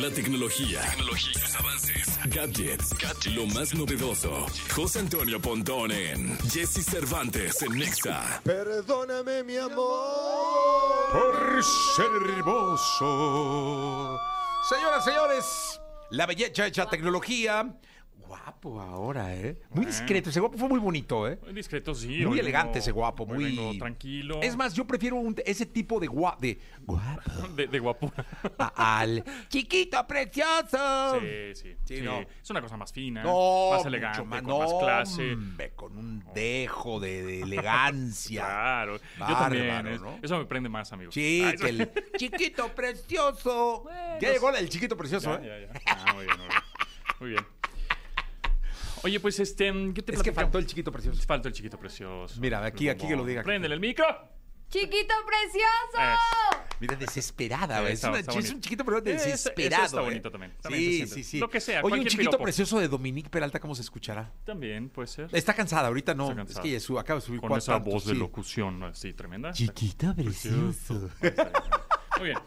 La tecnología, tecnología, sus avances, gadgets, lo más novedoso. José Antonio Pontón en Jesse Cervantes en Nexa. Perdóname, mi amor. Por ser hermoso. Señoras, señores, la belleza hecha tecnología. Guapo ahora, ¿eh? Muy discreto. Ese guapo fue muy bonito, ¿eh? Muy discreto, sí. Muy elegante ese guapo, muy vengo tranquilo. Es más, yo prefiero un- ese tipo de, gua- de guapo De, de guapo. a- al chiquito precioso. Sí, sí. Sí, sí. no. Es una cosa más fina, No, más elegante, más- con no, más clase. con un dejo de, de elegancia. Claro. Yo Bárbaro, también. es- ¿no? Eso me prende más, amigo. Sí, Ay, que el chiquito precioso. Bueno, ya llegó el chiquito precioso, Ya, ¿eh? ya, ya. Ah, muy bien, muy bien. Muy bien. Oye, pues este, ¿qué te Es que faltó el chiquito precioso. Faltó el chiquito precioso. Mira, aquí- aquí que lo diga. Préndele el micro. ¡Chiquito precioso! Mira, desesperada, güey. Es, Está- una- está es bonito. un chiquito precioso Eso- eso desesperado. está ¿eh? bonito también. También se Sí, siente. sí, sí. Lo que sea, Oye, un cualquier chiquito piropo. precioso de Dominique Peralta, ¿cómo se escuchará? También puede ser. Está cansada, ahorita no. Está cansada. Es que ella su- acaba de subir Con cuatro esa tantos, voz de sí. locución así tremenda. Chiquito precioso. Muy bien.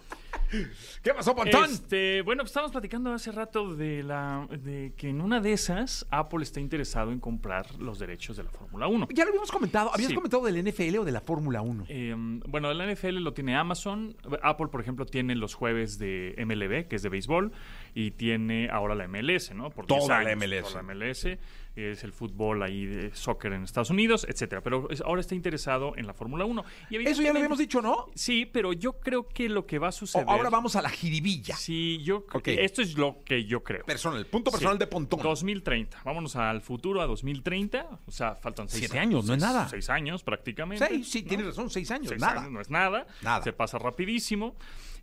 ¿Qué pasó, Pontón? Este, bueno, pues estábamos platicando hace rato de la de que en una de esas Apple está interesado en comprar los derechos de la Fórmula 1. Ya lo habíamos comentado. ¿Habías Sí. comentado del NFL o de la Fórmula 1? Eh, bueno, la NFL lo tiene Amazon. Apple, por ejemplo, tiene los jueves de MLB, que es de béisbol, y tiene ahora la MLS, ¿no? Por 10 Toda la MLS. toda la MLS. Es el fútbol ahí de soccer en Estados Unidos, etcétera. Pero es- ahora está interesado en la Fórmula 1. Y Eso ya lo habíamos dicho, ¿no? Sí, pero yo creo que lo que va a suceder. ahora vamos a la jiribilla. Sí, yo Ok. esto es lo que yo creo. Personal, punto personal Sí. de Pontón. 2030. Vámonos al futuro, a 2030. O sea, faltan seis Siete años, no es seis- nada. Seis años prácticamente. Seis, sí, tienes razón, seis años, Seis nada. años no es nada. Nada. Se pasa rapidísimo.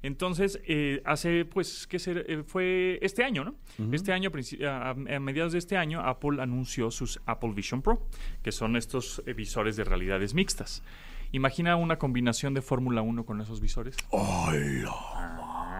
Entonces, eh, hace, pues, ¿qué ser? Eh, fue este año, ¿no? Este año, a, a mediados de este año, Apple anunció sus Apple Vision Pro, que son estos eh, visores de realidades mixtas. Imagina una combinación de Fórmula 1 con esos visores.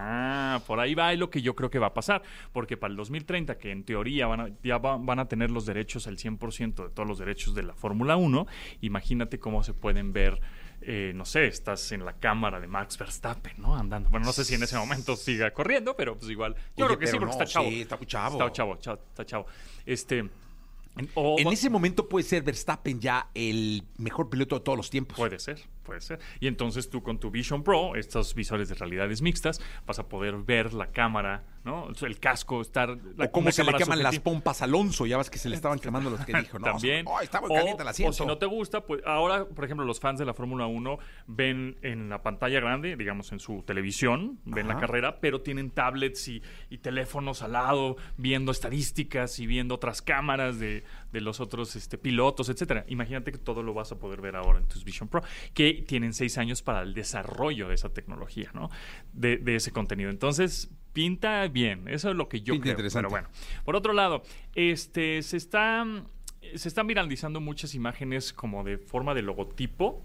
Ah, por ahí va lo que yo creo que va a pasar. Porque para el 2030, que en teoría van a, ya va- van a tener los derechos, el 100% de todos los derechos de la Fórmula 1, imagínate cómo se pueden ver, eh, no sé, estás en la cámara de Max Verstappen, ¿no? Andando. Bueno, no sé si en ese momento siga corriendo, pero pues igual. Yo Oye, creo que sí, porque no, está chavo. sí, está chavo. Está chavo, cha- está chavo. Este. en- o- En ese momento puede ser Verstappen ya el mejor piloto de todos los tiempos. Puede ser, puede ser. Y entonces tú con tu Vision Pro, estos visores de realidades mixtas, vas a poder ver la cámara, ¿no? El casco, estar... la- o cómo se le queman las pompas a Alonso. Ya ves que se le estaban quemando los que dijo. No, También. "Ay, está muy O-. O si no te gusta, pues ahora, por ejemplo, los fans de la Fórmula 1 ven en la pantalla grande, digamos en su televisión, ven la carrera, pero tienen tablets y, y teléfonos al lado, viendo estadísticas y viendo otras cámaras de, de los otros este, pilotos, etcétera. Imagínate que todo lo vas a poder ver ahora en tus Vision Pro, que tienen seis años para el desarrollo de esa tecnología, ¿no? De, de ese contenido. Entonces, pinta bien. Eso es lo que yo Pinta creo. interesante. Pero bueno. Por otro lado, este se está se están viralizando muchas imágenes como de forma de logotipo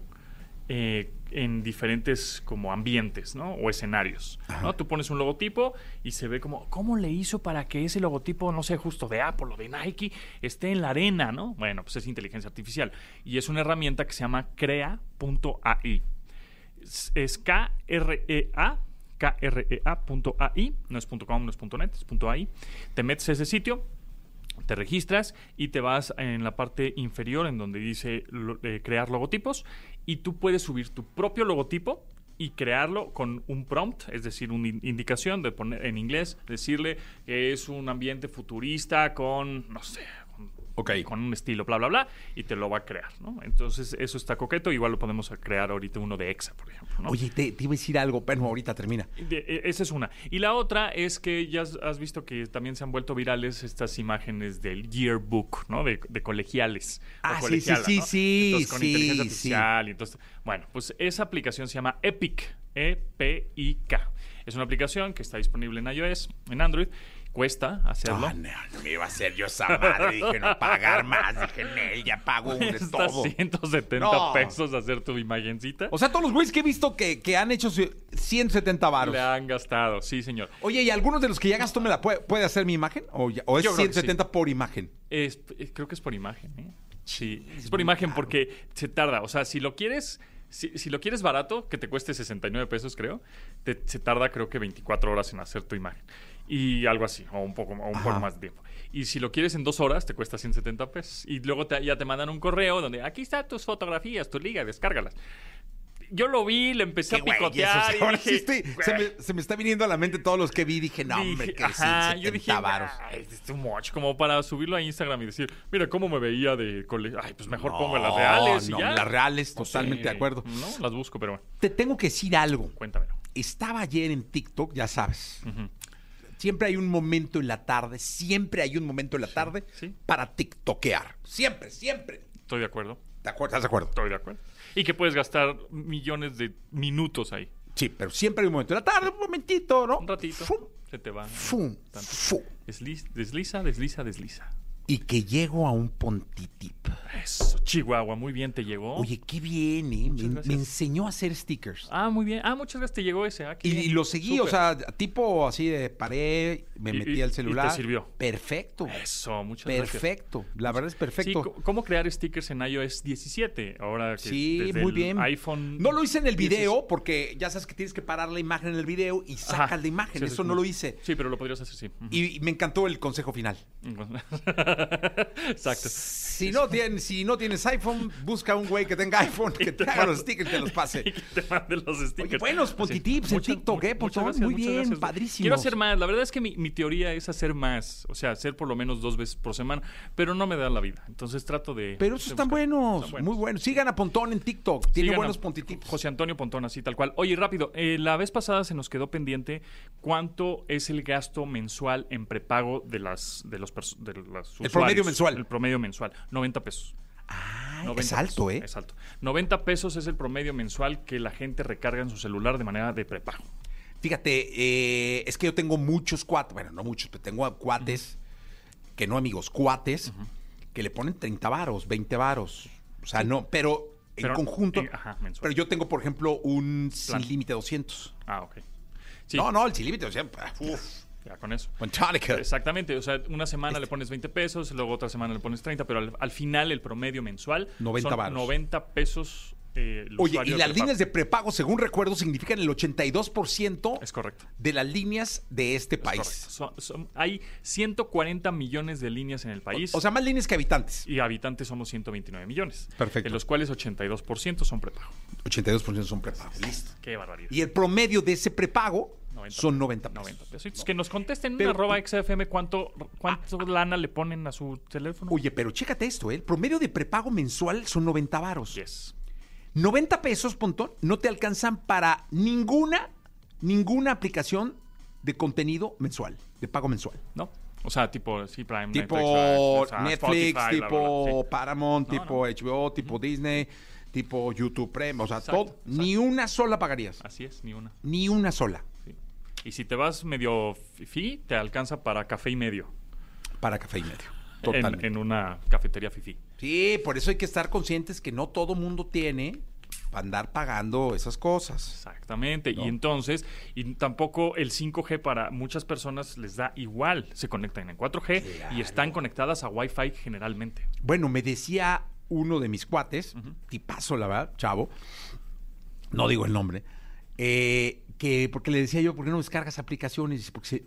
eh, en diferentes como ambientes, ¿no? O escenarios. ¿no? Tú pones un logotipo y se ve como, ¿cómo le hizo para que ese logotipo, no sé, justo de Apple o de Nike, esté en la arena, ¿no? Bueno, pues es inteligencia artificial. Y es una herramienta que se llama crea.ai. Es, es K-R-E-A. KREA.ai, no es .com, no es .net, es .ai. Te metes a ese sitio, te registras y te vas en la parte inferior en donde dice lo- eh, crear logotipos y tú puedes subir tu propio logotipo y crearlo con un prompt, es decir, una in- indicación de poner en inglés, decirle que es un ambiente futurista con, no sé, con, un estilo, bla, bla, bla, y te lo va a crear, ¿no? Entonces, eso está coqueto, igual lo podemos crear ahorita uno de EXA, por ejemplo, ¿no? Oye, te, te iba a decir algo, pero ahorita termina. De- e- esa es una. Y la otra es que ya has, visto que también se han vuelto virales estas imágenes del yearbook, ¿no? De, de colegiales. o Ah, sí, sí, ¿no? sí, Entonces, con sí, inteligencia sí. artificial y entonces, bueno, pues esa aplicación se llama Epic, E P I K. Es una aplicación que está disponible en iOS, en Android. Cuesta hacerlo. Ah, no, me iba a hacer yo esa madre. Dije, no pagar más. Dije, Nel, ya pago de Cuesta todo. 170 No. pesos hacer tu imagencita. O sea, todos los güeyes que he visto que, que han hecho su- 170 varos. Le han gastado, sí, señor. Oye, ¿y algunos de los que ya gastó me la puede, puede hacer mi imagen? ¿O, ya- o es Yo creo que 170 por imagen? Es- eh, creo que es por imagen, ¿eh? Sí, es por imagen porque se tarda. O sea, si lo quieres, si, si lo quieres barato, que te cueste 69 pesos, creo, te- se tarda creo que 24 horas en hacer tu imagen. Y algo así, o un poco, o un poco más de tiempo. Y si lo quieres en dos horas, te cuesta 170 pesos. Y luego te- ya te mandan un correo donde aquí están tus fotografías, tu liga, descárgalas. Yo lo vi, le empecé Qué a picotear. eso, y ahora sí dije, estoy- se, me, se me está viniendo a la mente todos los que vi. Dije, no, hombre, Dije, que ajá, sí, yo dije, varos. "Ay, es too much", como para subirlo a Instagram y decir, mira cómo me veía de cole- Ay, pues mejor pongo las reales y no, ya. las reales, No totalmente de acuerdo. No, las busco, pero bueno, Te tengo que decir algo. cuéntamelo. Estaba ayer en TikTok, ya sabes. Ujú. Siempre hay un momento en la tarde, siempre hay un momento en la tarde sí. para TikTokear. Siempre, siempre. Estoy de acuerdo. ¿De acuerdo? ¿Estás de acuerdo? Estoy de acuerdo. Y que puedes gastar millones de minutos ahí. Sí, pero siempre hay un momento en la tarde, un momentito, ¿no? Un ratito. Fum, Se te va. fum, desliza, desliza, desliza. Y que llego a un pontitip. Eso, Chihuahua, muy bien, te llegó. Oye, qué bien, ¿eh? Me, enseñó a hacer stickers. Ah, muy bien. Ah, muchas gracias, te llegó ese. Ah, Y, lo seguí, o sea, tipo así de paré, me Y- metí al y te celular. sirvió. Perfecto. Eso, muchas gracias. Perfecto. La verdad es perfecto. Sí, ¿cómo crear stickers en iOS 17? Ahora que Sí, desde muy el bien. iPhone. No lo hice en el 16. video porque ya sabes que tienes que parar la imagen en el video y sacas la imagen. Sí, Eso sí. no lo hice. Sí, pero lo podrías hacer, sí. Y, y me encantó el consejo final. Exacto. Si no, tienes, si no tienes iPhone, busca un güey que tenga iPhone que te haga los stickers y te los pase. Y que te mande los stickers. Oye, buenos Así. pontitips en Muchas- TikTok, ¿eh, Pontón? gracias, Muy bien, gracias. padrísimos. Quiero hacer más. La verdad es que mi, mi teoría es hacer más. O sea, hacer por lo menos dos veces por semana. Pero no me da la vida. Entonces trato de. Pero esos están buenos, Están muy buenos. Sigan a Pontón en TikTok. Tiene Sigan buenos pontitips. José Antonio Pontón, así tal cual. Oye, rápido, eh, la vez pasada se nos quedó pendiente cuánto es el gasto mensual en prepago de las de los de los El promedio mensual. El promedio mensual, 90 pesos. Ah, 90 es alto, pesos, ¿eh? Es alto. 90 pesos es el promedio mensual que la gente recarga en su celular de manera de prepago. Fíjate, eh, es que yo tengo muchos cuates, bueno, no muchos, pero tengo cuates, que no amigos, cuates, que le ponen 30 varos, 20 varos. O sea, no, pero en Pero, conjunto. eh, ajá, mensual. pero yo tengo, por ejemplo, un Plan. sin límite 200. Ah, ok. Sí, No, no, el sin límite 200. Uf, ya con eso. Exactamente, o sea, una semana Este le pones 20 pesos, luego otra semana le pones 30, pero al, al final el promedio mensual 90 son varos. 90 pesos. eh, Oye, y las prepago. líneas de prepago, según recuerdo, significan el 82% Es correcto. de las líneas de este es país. Son- son- hay 140 millones de líneas en el país. O, o sea, más líneas que habitantes. y habitantes somos 129 millones. Perfecto. De los cuales 82% son prepago. 82% son prepagos. Listo. Qué barbaridad. Y el promedio de ese prepago 90 son 90 pesos. 90 pesos. Que nos contesten Pero- en arroba XFM cuánto, cuánto lana le ponen a su teléfono. Oye, pero chécate esto, ¿eh? El promedio de prepago mensual son 90 varos. Yes. 90 pesos, Pontón, no te alcanzan para ninguna, ninguna aplicación de contenido mensual, de pago mensual. ¿No? O sea, tipo, sí, Prime, Tipo o sea, Netflix, Spotify, bla, bla, tipo bla, sí. Paramount, No, tipo HBO, tipo Disney, tipo YouTube Premium, o sea, Exacto, todo. exacto. Ni una sola pagarías. Así es, ni una. Ni una sola. Y si te vas medio fifi, te alcanza para café y medio. para café y medio. En, Totalmente. en una cafetería fifi. Sí, por eso hay que estar conscientes que no todo mundo tiene para andar pagando esas cosas. Exactamente. ¿No? Y entonces, y tampoco el 5G para muchas personas les da igual. Se conectan en 4G y están conectadas a Wi-Fi generalmente. Bueno, me decía uno de mis cuates, tipazo, la verdad, chavo, no digo el nombre, eh, que porque le decía yo, ¿por qué no descargas aplicaciones? Porque se-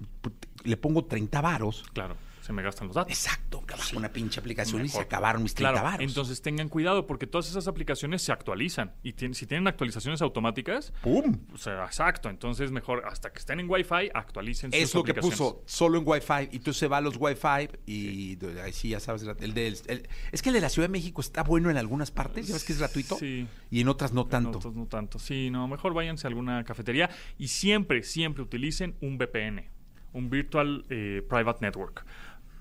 le pongo 30 varos. Claro, se me gastan los datos. Exacto, acabar una pinche aplicación y se acabaron mis 30 Claro, entonces tengan cuidado porque todas esas aplicaciones se actualizan y si tienen actualizaciones automáticas, ¡pum! o sea, exacto, entonces mejor hasta que estén en Wi-Fi actualicen sus Es lo que puso, solo en Wi-Fi. Y tú se va a los Wi-Fi y ahí sí, ya sabes, el de, el- es que el de la Ciudad de México está bueno en algunas partes, ya ves que es gratuito, Sí. y en otras no tanto. otros no tanto. Sí, no, mejor váyanse a alguna cafetería y siempre, siempre utilicen un VPN, un Virtual eh, Private Network.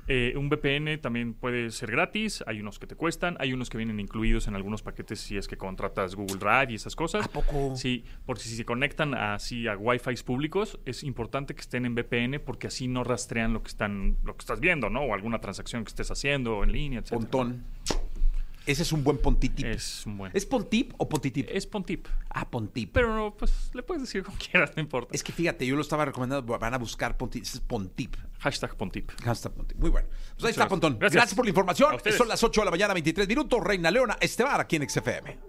Eh, un VPN también puede ser gratis, hay unos que te cuestan, hay unos que vienen incluidos en algunos paquetes si es que contratas Google Drive y esas cosas. ¿A poco? Sí, porque si se conectan así a Wi-Fi públicos, es importante que estén en VPN porque así no rastrean lo que están, lo que estás viendo, ¿no? O alguna transacción que estés haciendo en línea, etc. Pontón. Ese es un buen pontitip. Es un buen. ¿Es pontip o pontitip? es Pontip. Ah, pontip. Pero no, pues le puedes decir como quieras, no importa. Es que fíjate, yo lo estaba recomendando, van a buscar pontip. Es pontip. Hashtag Pontip. Hashtag pontip. Muy bueno. Pues ahí Muchas está, gracias. Pontón. Gracias. Gracias por la información. Son las 8 de la mañana, 23 minutos. Reina Leona, Esteban, aquí en XFM.